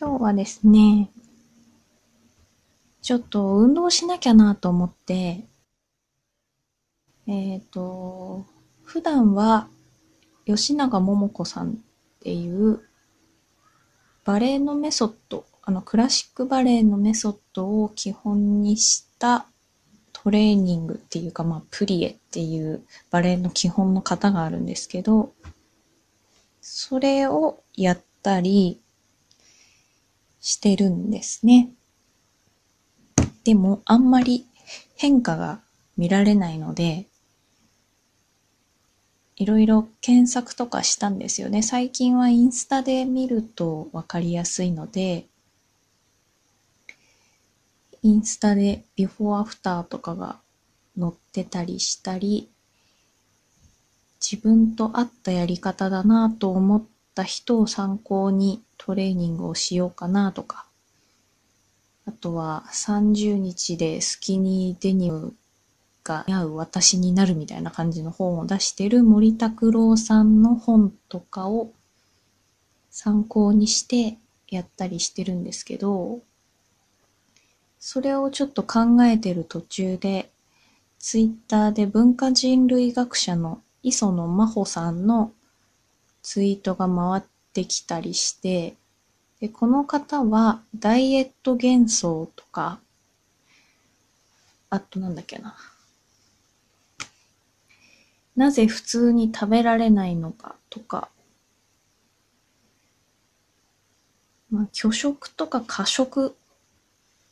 今日はですね、ちょっと運動しなきゃなと思って、えっ、ー、と、普段は吉永桃子さんっていうバレエのメソッド、あのクラシックバレエのメソッドを基本にしたトレーニングっていうか、まあ、プリエっていうバレエの基本の型があるんですけど、それをやったりしてるんですね。でも、あんまり変化が見られないので、いろいろ検索とかしたんですよね。最近はインスタで見るとわかりやすいので、インスタでビフォーアフターとかが載ってたりしたり、自分と合ったやり方だなと思った人を参考にトレーニングをしようかなとか、あとは30日でスキニーデニムが似合う私になるみたいな感じの本を出してる森拓郎さんの本とかを参考にしてやったりしてるんですけど、それをちょっと考えてる途中で、ツイッターで文化人類学者の磯野真帆さんのツイートが回ってきたりして、でこの方はダイエット幻想とか、あとなんだっけな。なぜ普通に食べられないのかとか、まあ、拒食とか過食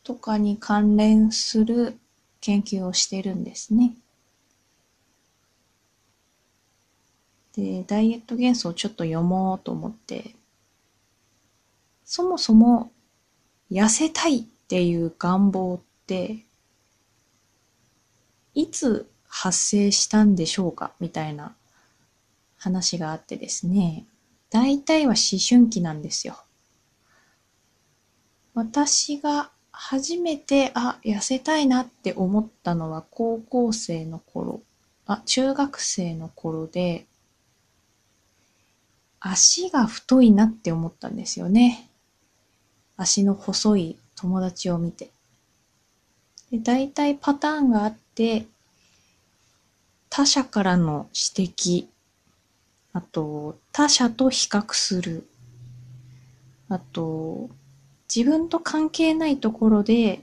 とかに関連する研究をしてるんですね。で、ダイエット幻想をちょっと読もうと思って、そもそも痩せたいっていう願望って、いつ発生したんでしょうかみたいな話があってですね、大体は思春期なんですよ。私が初めて、あ、痩せたいなって思ったのは高校生の頃、あ、中学生の頃で、足が太いなって思ったんですよね。足の細い友達を見て。で大体パターンがあって、他者からの指摘、あと、他者と比較する、あと、自分と関係ないところで、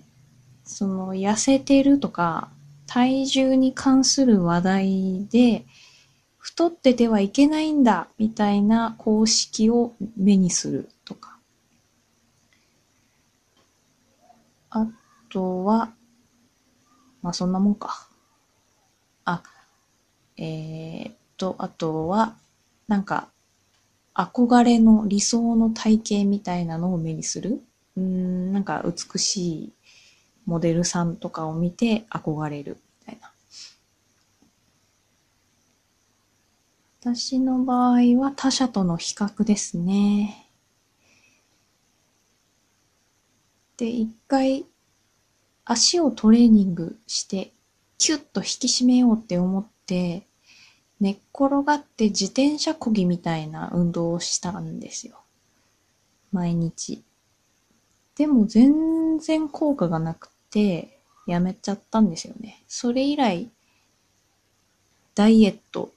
その痩せてるとか、体重に関する話題で、太っててはいけないんだ、みたいな公式を目にするとか。あとは、まあそんなもんか。あ、えー、っと、あとは、なんか、憧れの理想の体型みたいなのを目にする。うん、なんか美しいモデルさんとかを見て憧れるみたいな。私の場合は他者との比較ですね。で、一回足をトレーニングしてキュッと引き締めようって思って寝っ転がって自転車こぎみたいな運動をしたんですよ。毎日。でも全然効果がなくて、やめちゃったんですよね。それ以来、ダイエット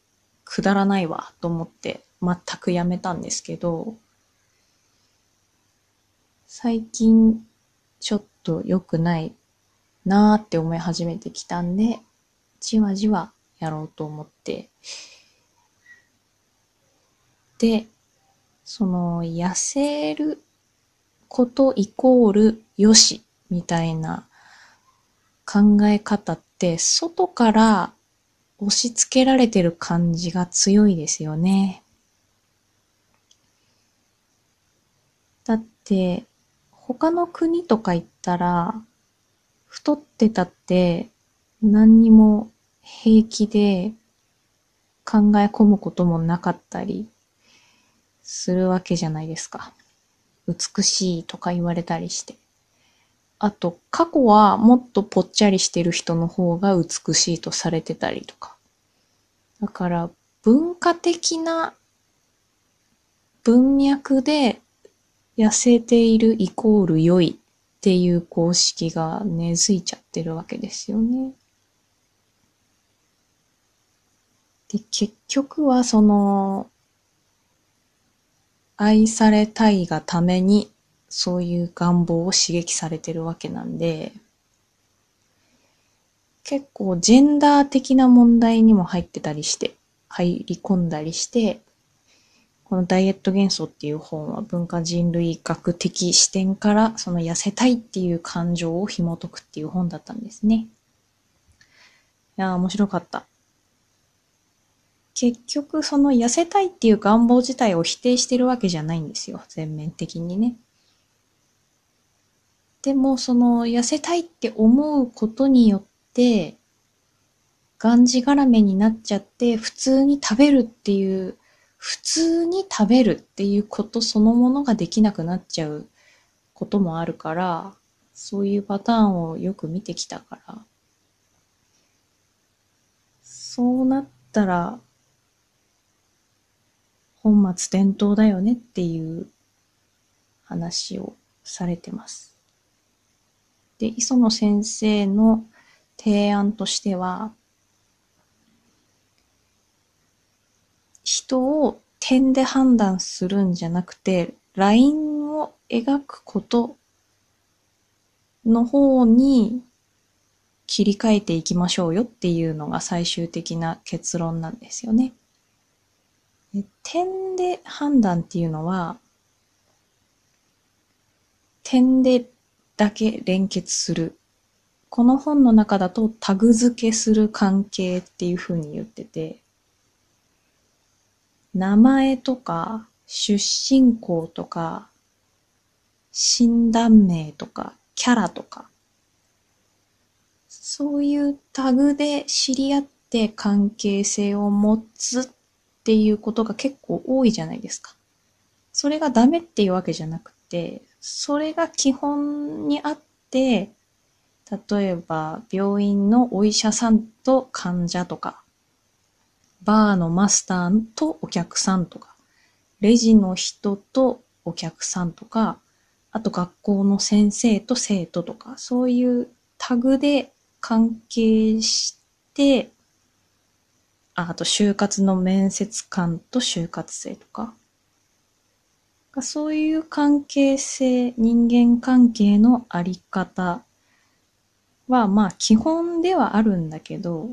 くだらないわと思って全くやめたんですけど、最近ちょっと良くないなーって思い始めてきたんで、じわじわやろうと思って。で、その痩せることイコールよしみたいな考え方って外から押し付けられてる感じが強いですよね。だって他の国とか行ったら太ってたって何にも平気で考え込むこともなかったりするわけじゃないですか。美しいとか言われたりして。あと、過去はもっとぽっちゃりしてる人の方が美しいとされてたりとか。だから、文化的な文脈で痩せているイコール良いっていう公式が根付いちゃってるわけですよね。で、結局はその、愛されたいがために、そういう願望を刺激されてるわけなんで、結構ジェンダー的な問題にも入ってたりして、入り込んだりして、このダイエット幻想っていう本は文化人類学的視点からその痩せたいっていう感情を紐解くっていう本だったんですね。いやー面白かった。結局その痩せたいっていう願望自体を否定してるわけじゃないんですよ。全面的にね。でもその痩せたいって思うことによって、がんじがらめになっちゃって普通に食べるっていう、普通に食べるっていうことそのものができなくなっちゃうこともあるから、そういうパターンをよく見てきたから、そうなったら本末転倒だよねっていう話をされてます。で、磯野先生の提案としては、人を点で判断するんじゃなくて、ラインを描くことの方に切り替えていきましょうよっていうのが最終的な結論なんですよね。点で判断っていうのは、点でだけ連結する。この本の中だとタグ付けする関係っていう風に言ってて、名前とか出身校とか診断名とかキャラとかそういうタグで知り合って関係性を持つっていうことが結構多いじゃないですか。それがダメっていうわけじゃなくて、それが基本にあって、例えば病院のお医者さんと患者とか、バーのマスターとお客さんとか、レジの人とお客さんとか、あと学校の先生と生徒とか、そういうタグで関係して、ああと就活の面接官と就活生とか。そういう関係性、人間関係のあり方は、まあ基本ではあるんだけど、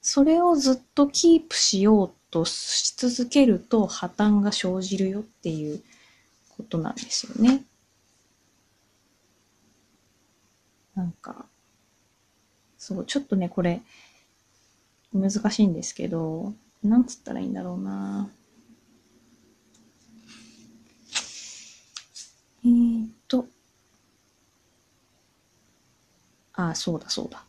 それをずっとキープしようとし続けると破綻が生じるよっていうことなんですよね。なんか、そう、ちょっとね、これ、難しいんですけど、なんつったらいいんだろうな。えー、っと、あ、そうだそうだ。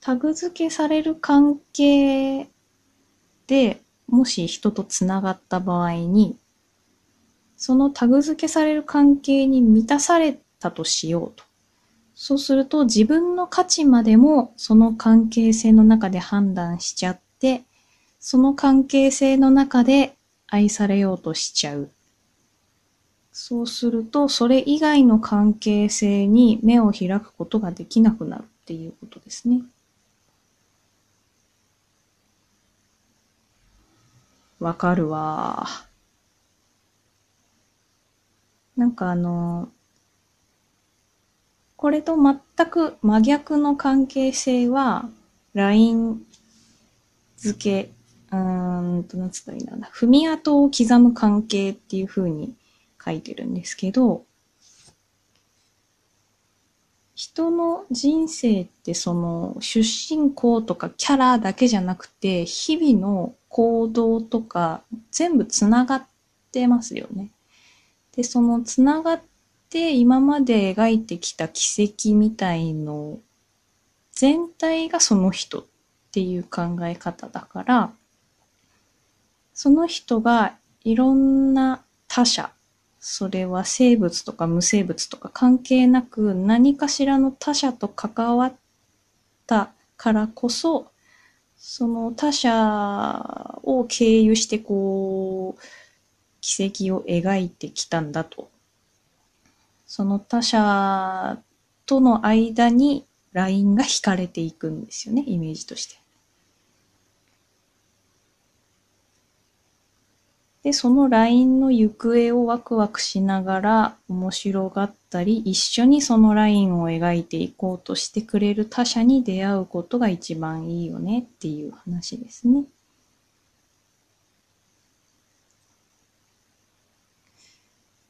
タグ付けされる関係でもし人とつながった場合に、そのタグ付けされる関係に満たされたとしようと。そうすると自分の価値までもその関係性の中で判断しちゃって、その関係性の中で愛されようとしちゃう。そうすると、それ以外の関係性に目を開くことができなくなるっていうことですね。わかるわ。なんかあの、これと全く真逆の関係性は、LINE 付け、うんと、なんつったらいいんだな。踏み跡を刻む関係っていう風に書いてるんですけど、人の人生ってその出身校とかキャラだけじゃなくて日々の行動とか全部つながってますよね。で、そのつながって今まで描いてきた奇跡みたいの全体がその人っていう考え方だから、その人がいろんな他者、それは生物とか無生物とか関係なく何かしらの他者と関わったからこそ、その他者を経由してこう、軌跡を描いてきたんだと。その他者との間にラインが引かれていくんですよね、イメージとして。で、そのラインの行方をワクワクしながら面白がったり、一緒にそのラインを描いていこうとしてくれる他者に出会うことが一番いいよねっていう話ですね。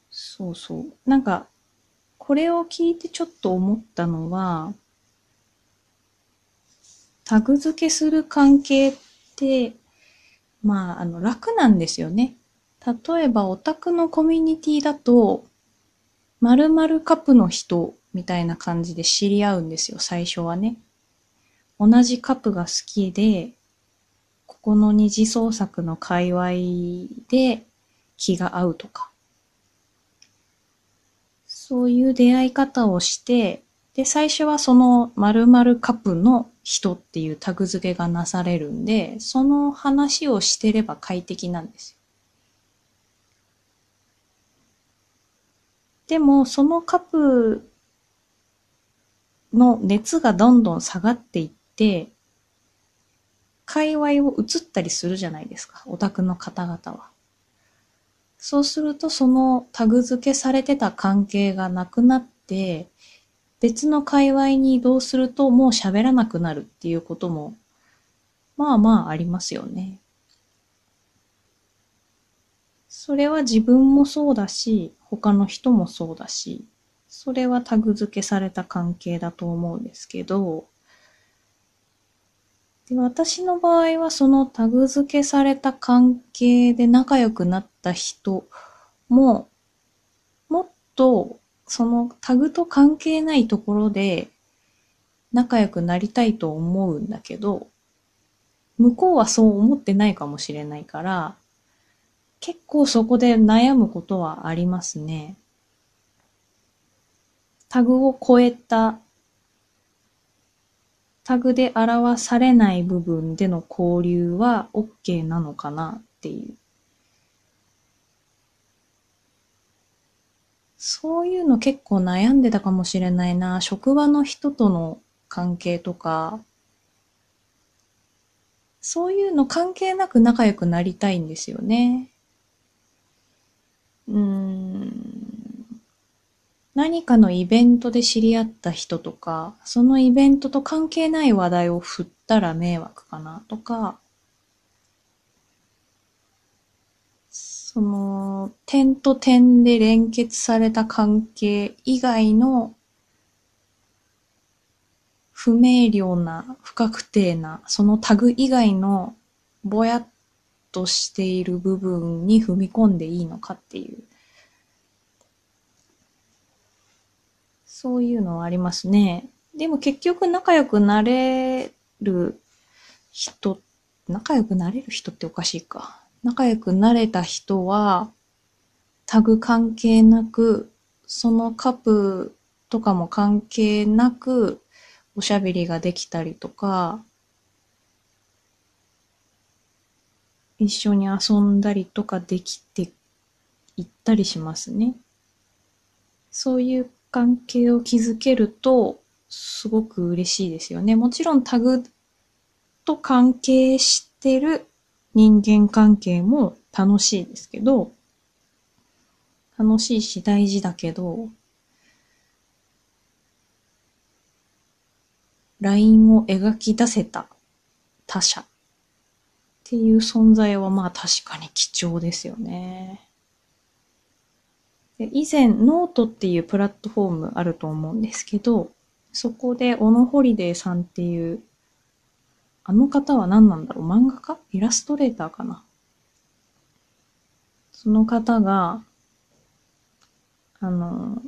そうそう。なんか、これを聞いてちょっと思ったのは、タグ付けする関係って、まあ、あの、楽なんですよね。例えば、オタクのコミュニティだと、〇〇カップの人みたいな感じで知り合うんですよ、最初はね。同じカップが好きで、ここの二次創作の界隈で気が合うとか。そういう出会い方をして、で、最初はその〇〇カップの人っていうタグ付けがなされるんで、その話をしてれば快適なんですよ。でも、そのカップの熱がどんどん下がっていって、界隈を移ったりするじゃないですか、オタクの方々は。そうすると、そのタグ付けされてた関係がなくなって、別の界隈に移動するともう喋らなくなるっていうことも、まあまあありますよね。それは自分もそうだし、他の人もそうだし、それはタグ付けされた関係だと思うんですけど、で私の場合はそのタグ付けされた関係で仲良くなった人も、もっとそのタグと関係ないところで仲良くなりたいと思うんだけど、向こうはそう思ってないかもしれないから、結構そこで悩むことはありますね。タグを超えた、タグで表されない部分での交流は OK なのかなっていう。そういうの結構悩んでたかもしれないな。職場の人との関係とか、そういうの関係なく仲良くなりたいんですよね。うん。何かのイベントで知り合った人とか、そのイベントと関係ない話題を振ったら迷惑かなとか、その、点と点で連結された関係以外の不明瞭な、不確定な、そのタグ以外のぼやっとしている部分に踏み込んでいいのかっていう。そういうのはありますね。でも結局仲良くなれる人、仲良くなれる人っておかしいか。仲良くなれた人は、タグ関係なく、そのカップとかも関係なく、おしゃべりができたりとか、一緒に遊んだりとかできていったりしますね。そういう関係を築けると、すごく嬉しいですよね。もちろんタグと関係してる人間関係も楽しいですけど、楽しいし大事だけど、ラインを描き出せた他者っていう存在はまあ確かに貴重ですよね。で以前ノートっていうプラットフォームあると思うんですけど、そこで小野ほりでいさんっていうあの方は何なんだろう？漫画家？イラストレーターかな？その方が、あの、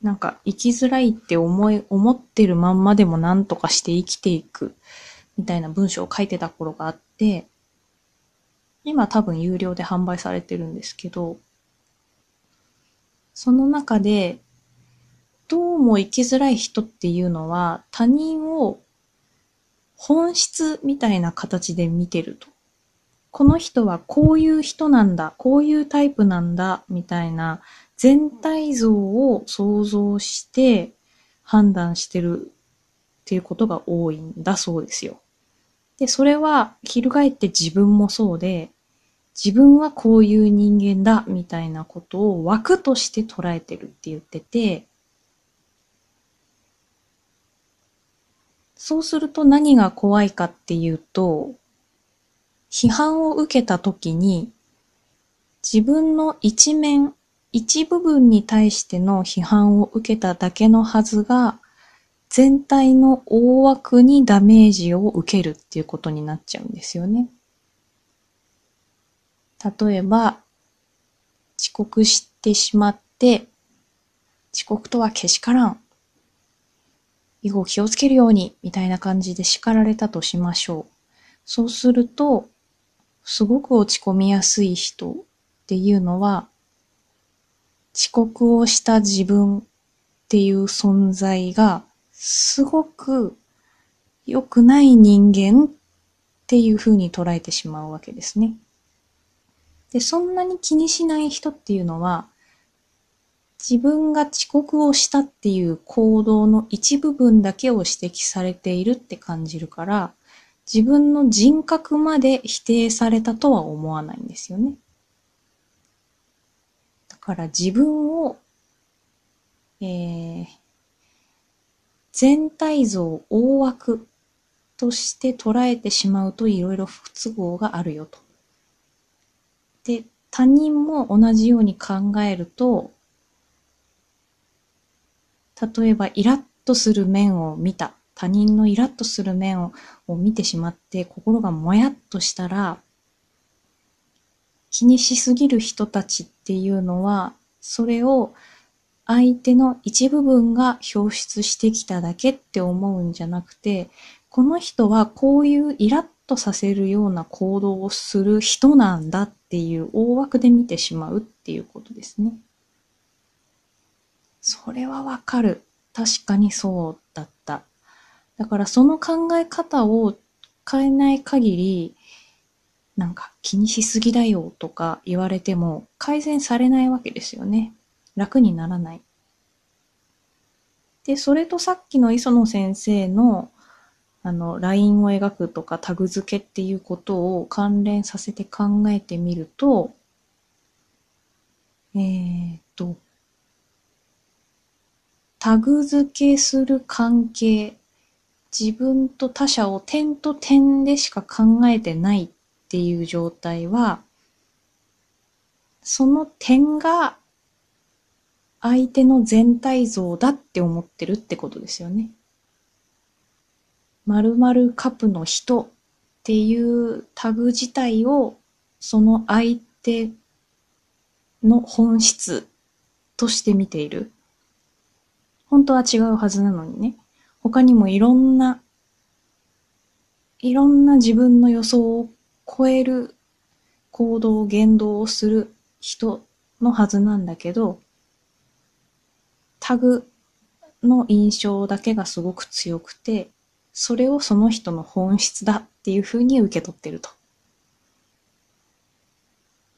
なんか生きづらいって思い、思ってるまんまでも何とかして生きていくみたいな文章を書いてた頃があって、今多分有料で販売されてるんですけど、その中で、どうも生きづらい人っていうのは他人を本質みたいな形で見てると。この人はこういう人なんだ、こういうタイプなんだ、みたいな全体像を想像して判断してるっていうことが多いんだそうですよ。で、それは翻って自分もそうで、自分はこういう人間だみたいなことを枠として捉えてるって言ってて、そうすると何が怖いかっていうと、批判を受けた時に自分の一面、一部分に対しての批判を受けただけのはずが、全体の大枠にダメージを受けるっていうことになっちゃうんですよね。例えば、遅刻してしまって、遅刻とはけしからん。以後気をつけるように、みたいな感じで叱られたとしましょう。そうすると、すごく落ち込みやすい人っていうのは、遅刻をした自分っていう存在がすごく良くない人間っていう風に捉えてしまうわけですね。で、そんなに気にしない人っていうのは、自分が遅刻をしたっていう行動の一部分だけを指摘されているって感じるから、自分の人格まで否定されたとは思わないんですよね。だから自分を、えー、全体像、大枠として捉えてしまうといろいろ不都合があるよと。で、他人も同じように考えると、例えばイラッとする面を見た。他人のイラッとする面を見てしまって心がもやっとしたら、気にしすぎる人たちっていうのは、それを相手の一部分が表出してきただけって思うんじゃなくて、この人はこういうイラッとさせるような行動をする人なんだっていう大枠で見てしまうっていうことですね。それはわかる。確かにそうだった。だからその考え方を変えない限り、なんか気にしすぎだよとか言われても改善されないわけですよね。楽にならない。で、それとさっきの磯野先生の、あの、ラインを描くとかタグ付けっていうことを関連させて考えてみると、えー、っと、タグ付けする関係、自分と他者を点と点でしか考えてないっていう状態は、その点が相手の全体像だって思ってるってことですよね。〇〇カップの人っていうタグ自体をその相手の本質として見ている。本当は違うはずなのにね。他にもいろんな、いろんな自分の予想を超える行動、言動をする人のはずなんだけど、タグの印象だけがすごく強くて、それをその人の本質だっていうふうに受け取ってると。っ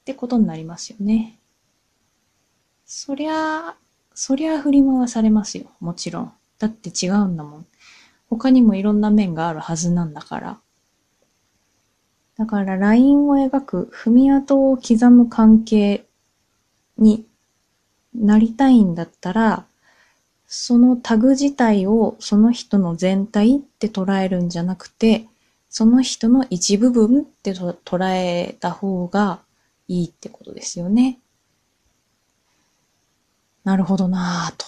てことになりますよね。そりゃ、そりゃ振り回されますよ。もちろん。だって違うんだもん。他にもいろんな面があるはずなんだから。だからラインを描く踏み跡を刻む関係になりたいんだったら、そのタグ自体をその人の全体って捉えるんじゃなくて、その人の一部分って捉えた方がいいってことですよね。なるほどなぁと。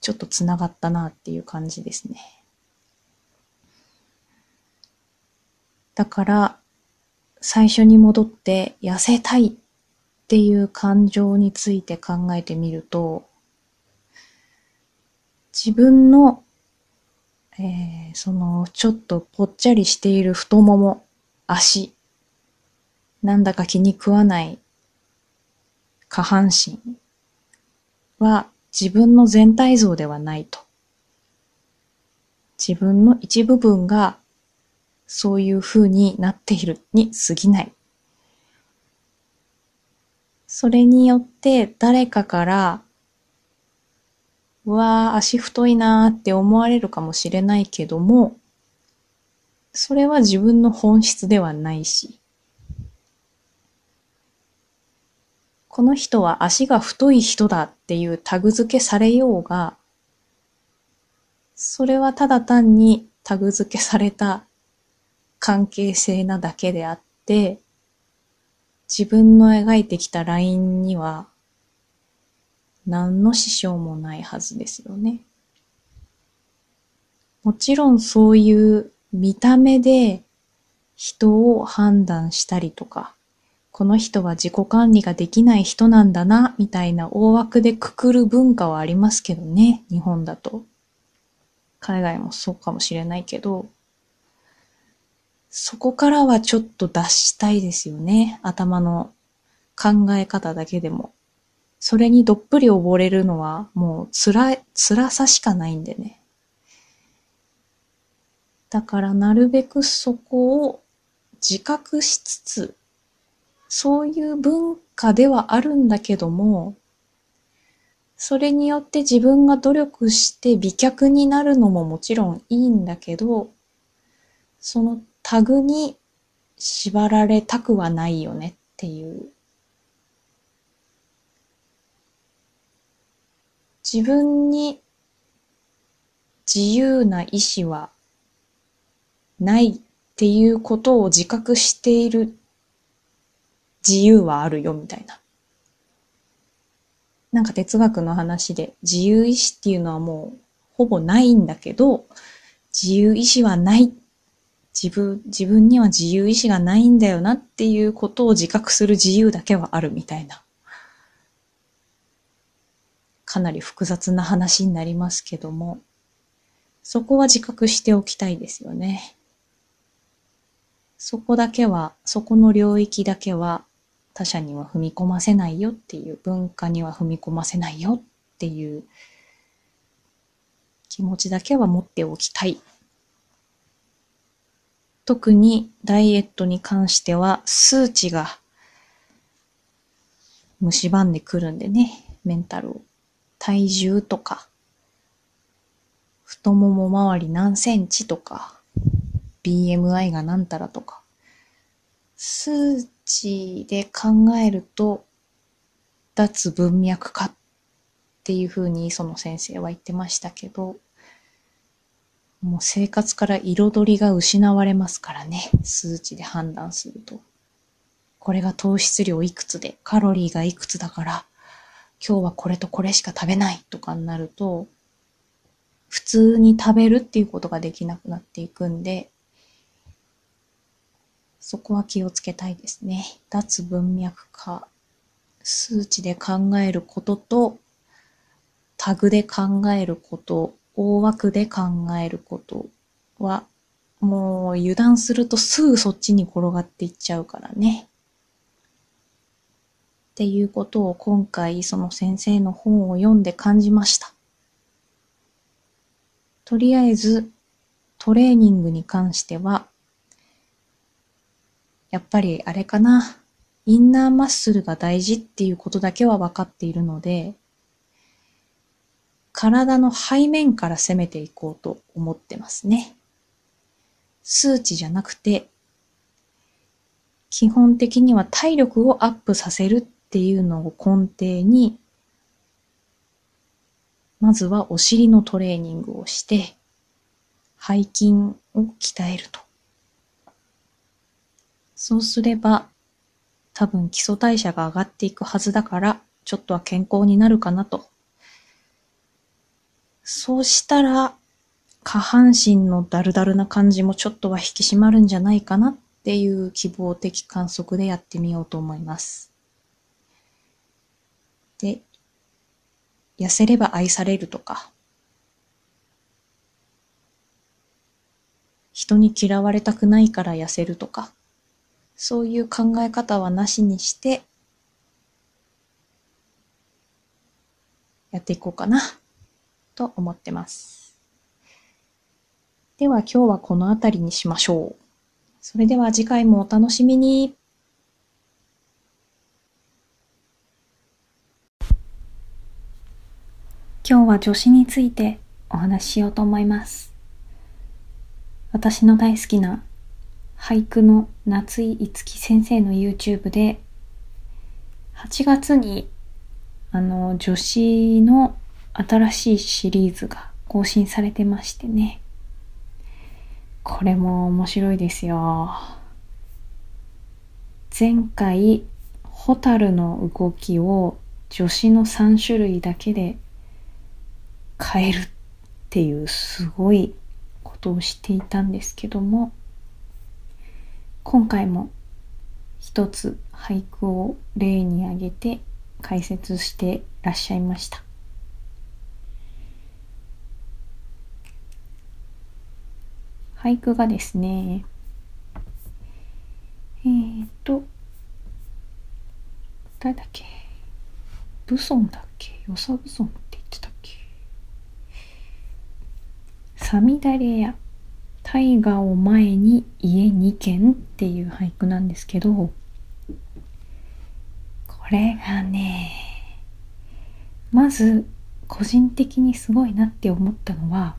ちょっと繋がったなっていう感じですね。だから、最初に戻って痩せたいっていう感情について考えてみると、自分の、えー、その、ちょっとぽっちゃりしている太もも、足、なんだか気に食わない下半身は自分の全体像ではないと。自分の一部分がそういう風になっているに過ぎない。それによって誰かから、うわー、足太いなーって思われるかもしれないけども、それは自分の本質ではないし、この人は足が太い人だっていうタグ付けされようが、それはただ単にタグ付けされた関係性なだけであって、自分の描いてきたラインには何の支障もないはずですよね。もちろんそういう見た目で人を判断したりとか、この人は自己管理ができない人なんだな、みたいな大枠でくくる文化はありますけどね、日本だと。海外もそうかもしれないけど、そこからはちょっと脱したいですよね。頭の考え方だけでも。それにどっぷり溺れるのはもう辛い、辛さしかないんでね。だからなるべくそこを自覚しつつ、そういう文化ではあるんだけども、それによって自分が努力して美脚になるのももちろんいいんだけど、そのタグに縛られたくはないよねっていう。自分に自由な意志はないっていうことを自覚している自由はあるよみたいな。なんか哲学の話で自由意志っていうのはもうほぼないんだけど、自由意志はない。自分、自分には自由意志がないんだよなっていうことを自覚する自由だけはあるみたいな。かなり複雑な話になりますけども、そこは自覚しておきたいですよね。そこだけは、そこの領域だけは他者には踏み込ませないよっていう、文化には踏み込ませないよっていう気持ちだけは持っておきたい。特にダイエットに関しては数値が蝕んでくるんでね、メンタルを。体重とか、太もも周り何センチとか、BMI が何たらとか、数値で考えると、脱文脈化っていうふうにその先生は言ってましたけど、もう生活から彩りが失われますからね、数値で判断すると。これが糖質量いくつで、カロリーがいくつだから、今日はこれとこれしか食べないとかになると、普通に食べるっていうことができなくなっていくんで、そこは気をつけたいですね。脱文脈化、数値で考えることと、タグで考えること、大枠で考えることは、もう油断するとすぐそっちに転がっていっちゃうからね。っていうことを今回その先生の本を読んで感じました。とりあえずトレーニングに関しては、やっぱりあれかな。インナーマッスルが大事っていうことだけは分かっているので、体の背面から攻めていこうと思ってますね。数値じゃなくて、基本的には体力をアップさせるっていうのを根底に、まずはお尻のトレーニングをして、背筋を鍛えると。そうすれば、多分基礎代謝が上がっていくはずだから、ちょっとは健康になるかなと。そうしたら、下半身のダルダルな感じもちょっとは引き締まるんじゃないかなっていう希望的観測でやってみようと思います。で、痩せれば愛されるとか、人に嫌われたくないから痩せるとか、そういう考え方はなしにして、やっていこうかな、と思ってます。では今日はこの辺りにしましょう。それでは次回もお楽しみに。今日は助詞についてお話ししようと思います。私の大好きな俳句の夏井いつき先生の YouTube で8月にあの女子の新しいシリーズが更新されてましてねこれも面白いですよ前回ホタルの動きを女子の3種類だけで変えるっていうすごいことをしていたんですけども今回も一つ俳句を例に挙げて解説してらっしゃいました。俳句がですねえー、っと誰だっけ？武尊だっけ？与謝武尊って言ってたっけさみだれや大河を前に家2軒っていう俳句なんですけどこれがねまず個人的にすごいなって思ったのは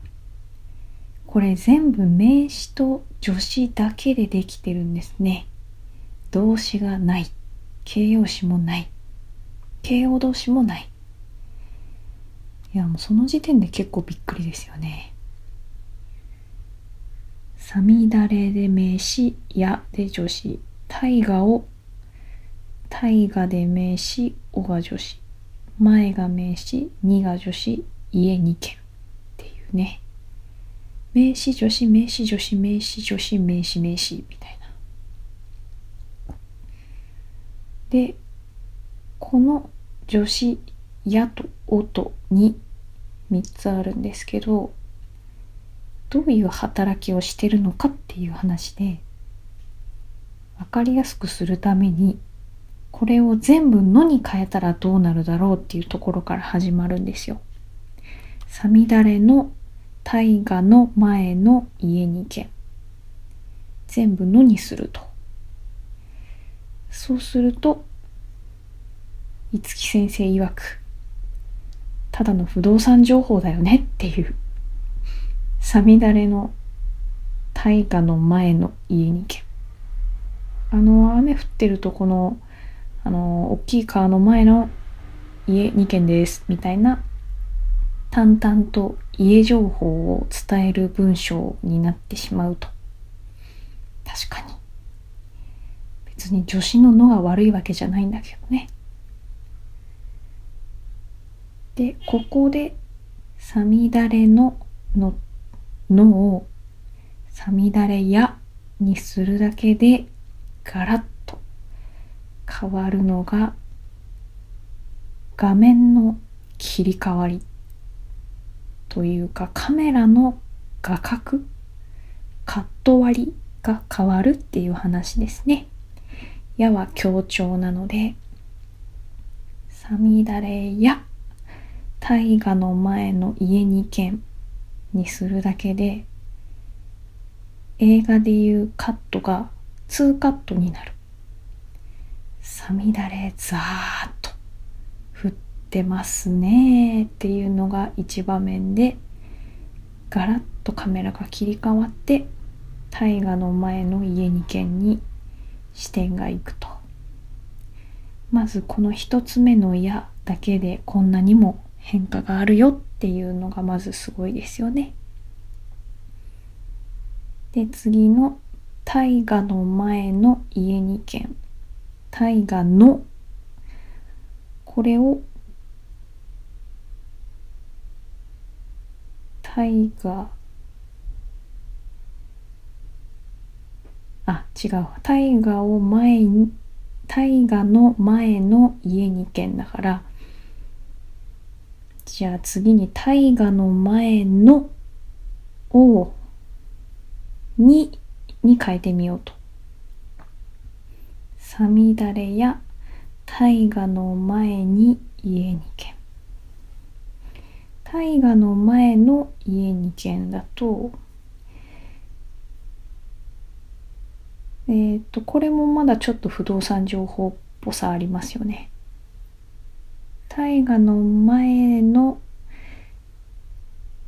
これ全部名詞と助詞だけでできてるんですね。動詞がない。形容詞もない。形容動詞もない。いやもうその時点で結構びっくりですよね。さみだれで名詞、やで助詞、大河を、大河で名詞、おが助詞、前が名詞、にが助詞、家二軒っていうね。名詞助詞、名詞助詞、名詞助詞、名詞名詞みたいな。で、この助詞、やとおとに3つあるんですけど、どういう働きをしてるのかっていう話で分かりやすくするためにこれを全部のに変えたらどうなるだろうっていうところから始まるんですよ。さみだれの大河の前の家に軒全部のにすると。そうすると五木先生曰くただの不動産情報だよねっていう。さみだれの大河の前の家に行け。あの、雨降ってるとこの、あの、大きい川の前の家2軒です、みたいな、淡々と家情報を伝える文章になってしまうと。確かに。別に女子ののが悪いわけじゃないんだけどね。で、ここで、さみだれのののをさみだれやにするだけでガラッと変わるのが画面の切り替わりというかカメラの画角カット割りが変わるっていう話ですね。やは強調なので、さみだれや大河の前の家に軒にするだけで映画でいうカットが2カットになる。さみだれザーッと振ってますねっていうのが一場面でガラッとカメラが切り替わって大河の前の家に軒に視点がいくと。まずこの一つ目の矢だけでこんなにも変化があるよっていうのがまずすごいですよね。で次の大河の前の家に軒大河のこれを大河あ違う大河を前に大河の前の家に軒だからじゃあ次に大河の前のをにに変えてみようと。さみだれや大河の前に家に軒。大河の前の家に軒だとえっ、と、これもまだちょっと不動産情報っぽさありますよね。大河の前の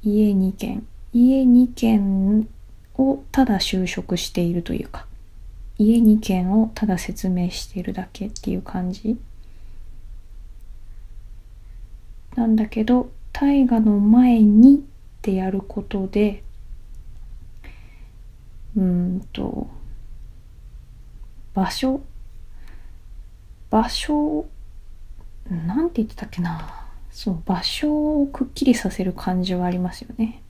家2軒。家2軒をただ就職しているというか、家2軒をただ説明しているだけっていう感じ。なんだけど、大河の前にってやることで、うんと、場所、場所、なんて言ってたっけな。そう、場所をくっきりさせる感じはありますよね。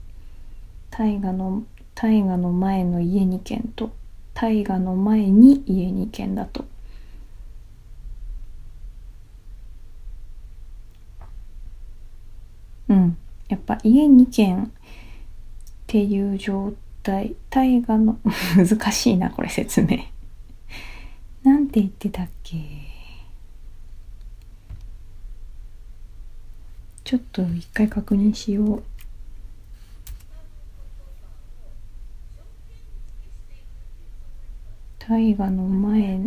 大河の、大河の前の家2軒と、大河の前に家2軒だと。うん。やっぱ家2軒っていう状態、大河の、難しいな、これ説明。なんて言ってたっけ？ちょっと一回確認しよう。大河の前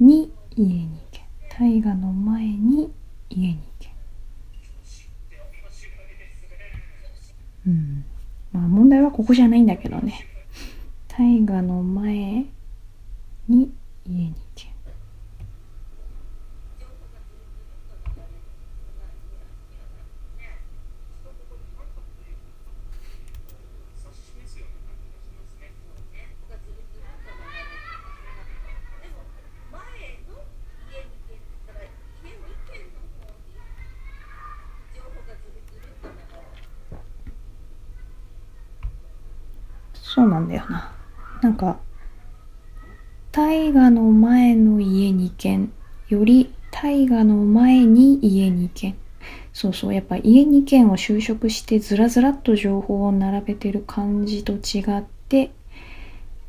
に家に行け。大河の前に家に行け。うん。まあ問題はここじゃないんだけどね。大河の前に家に行け。そうなんだよな。なんか、大河の前の家2軒より大河の前に家2軒。そうそう、やっぱ家2軒を就職してずらずらっと情報を並べてる感じと違って、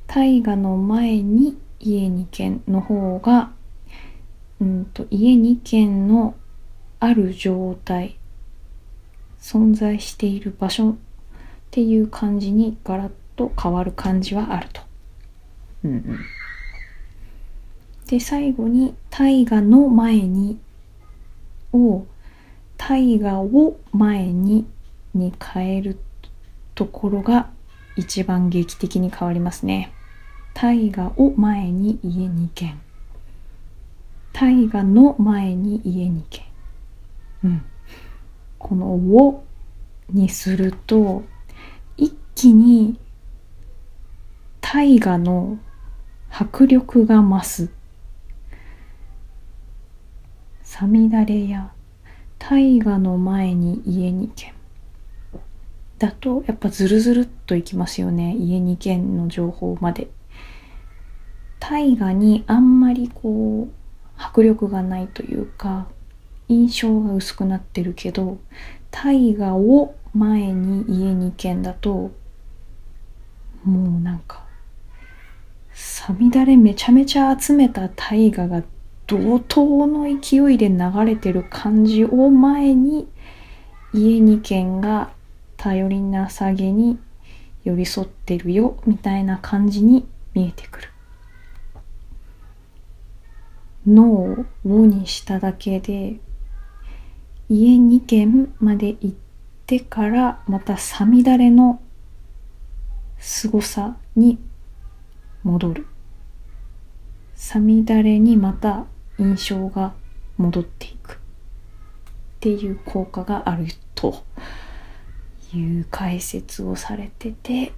大河の前に家2軒の方が、うんと、家2軒のある状態、存在している場所っていう感じにガラッと変わる感じはあると。うんうん。で、最後に大河の前にを大河を前にに変えるところが一番劇的に変わりますね。大河を前に家2軒。大河の前に家2軒。うん。このをにすると一気に大河の迫力が増す。さみだれや大河の前に家に軒だとやっぱズルズルっといきますよね家に軒の情報まで大河にあんまりこう迫力がないというか印象が薄くなってるけど大河を前に家に軒だともうなんかさみだれめちゃめちゃ集めた大河が怒涛の勢いで流れてる感じを前に家に軒が頼りなさげに寄り添ってるよみたいな感じに見えてくる。脳を「を」にしただけで家に軒まで行ってからまたさみだれの凄さに戻る。さみだれにまた印象が戻っていく。っていう効果があると。いう解説をされてて。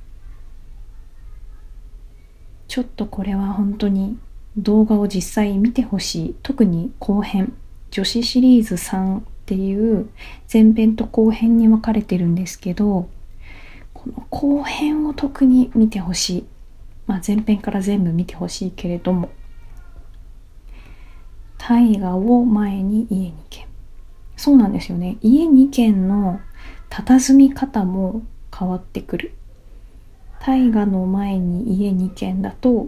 ちょっとこれは本当に動画を実際見てほしい。特に後編。女子シリーズ3っていう前編と後編に分かれてるんですけどこの後編を特に見てほしい。まあ前編から全部見てほしいけれども大河を前に家2軒そうなんですよね。家2軒の佇み方も変わってくる。大河の前に家2軒だと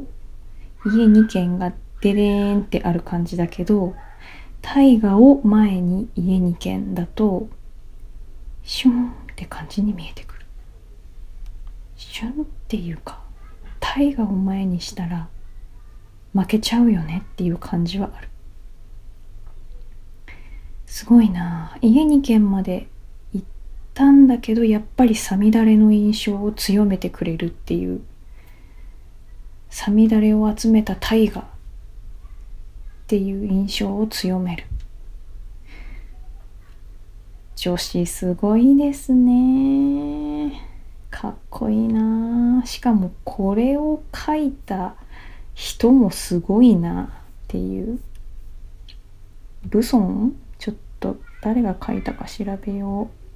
家2軒がデレーンってある感じだけど大河を前に家2軒だとシュンって感じに見えてくる。シュンっていうか大河を前にしたら負けちゃうよねっていう感じはある。すごいな家に軒まで行ったんだけど、やっぱりさみだれの印象を強めてくれるっていう。さみだれを集めた大河っていう印象を強める。女子すごいですね。かっこいいなしかもこれを書いた人もすごいなっていう。ブソンちょっと誰が書いたか調べよう。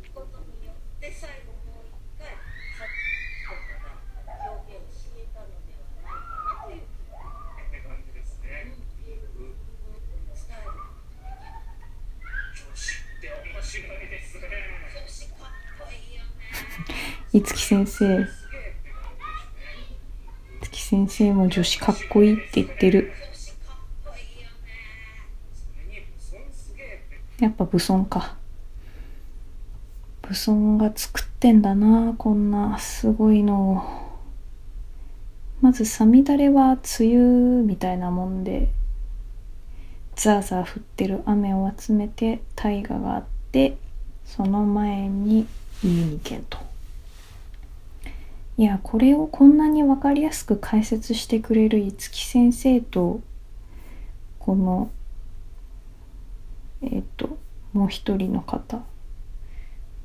いつき先生。いつき先生も女子かっこいいって言ってる。やっぱ武尊か。武尊が作ってんだな、こんなすごいのを。まず、さみだれは梅雨みたいなもんで、ザーザー降ってる雨を集めて大河があって、その前に家に行けと。いやこれをこんなに分かりやすく解説してくれる五木先生とこのえっ、ともう一人の方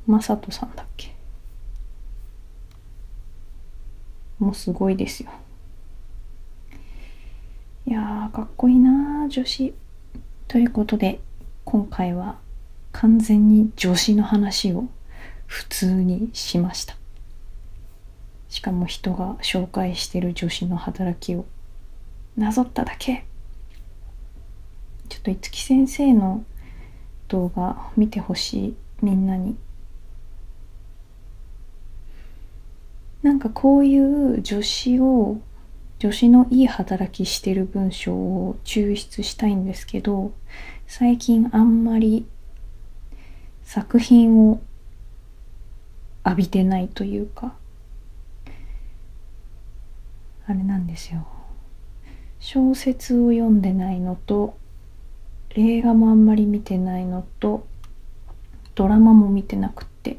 正人さんだっけ？もうすごいですよ。いやかっこいいな女子。ということで今回は完全に女子の話を普通にしました。しかも人が紹介してる女子の働きをなぞっただけ。ちょっと五木先生の動画見てほしいみんなに。なんかこういう女子を女子のいい働きしてる文章を抽出したいんですけど最近あんまり作品を浴びてないというか。あれなんですよ。小説を読んでないのと映画もあんまり見てないのとドラマも見てなくって。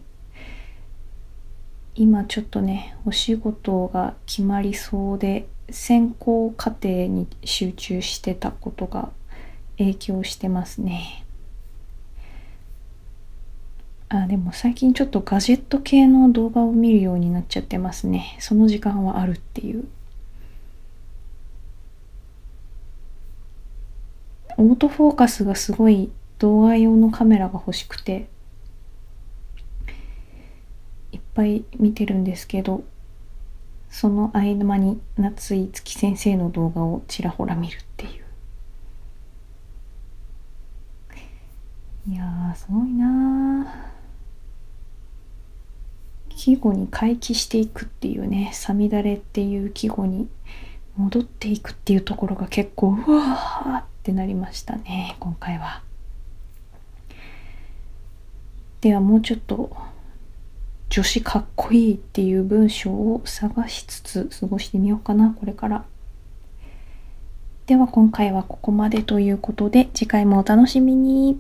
今ちょっとねお仕事が決まりそうで選考過程に集中してたことが影響してますね。あでも最近ちょっとガジェット系の動画を見るようになっちゃってますね。その時間はあるっていう。オートフォーカスがすごい動画用のカメラが欲しくていっぱい見てるんですけどその合間に夏井月先生の動画をちらほら見るっていう。いやーすごいな季語に回帰していくっていうね「さみだれ」っていう季語に戻っていくっていうところが結構うわーってなりましたね今回は。ではもうちょっと女子かっこいいっていう文章を探しつつ過ごしてみようかなこれから。では今回はここまでということで次回もお楽しみに。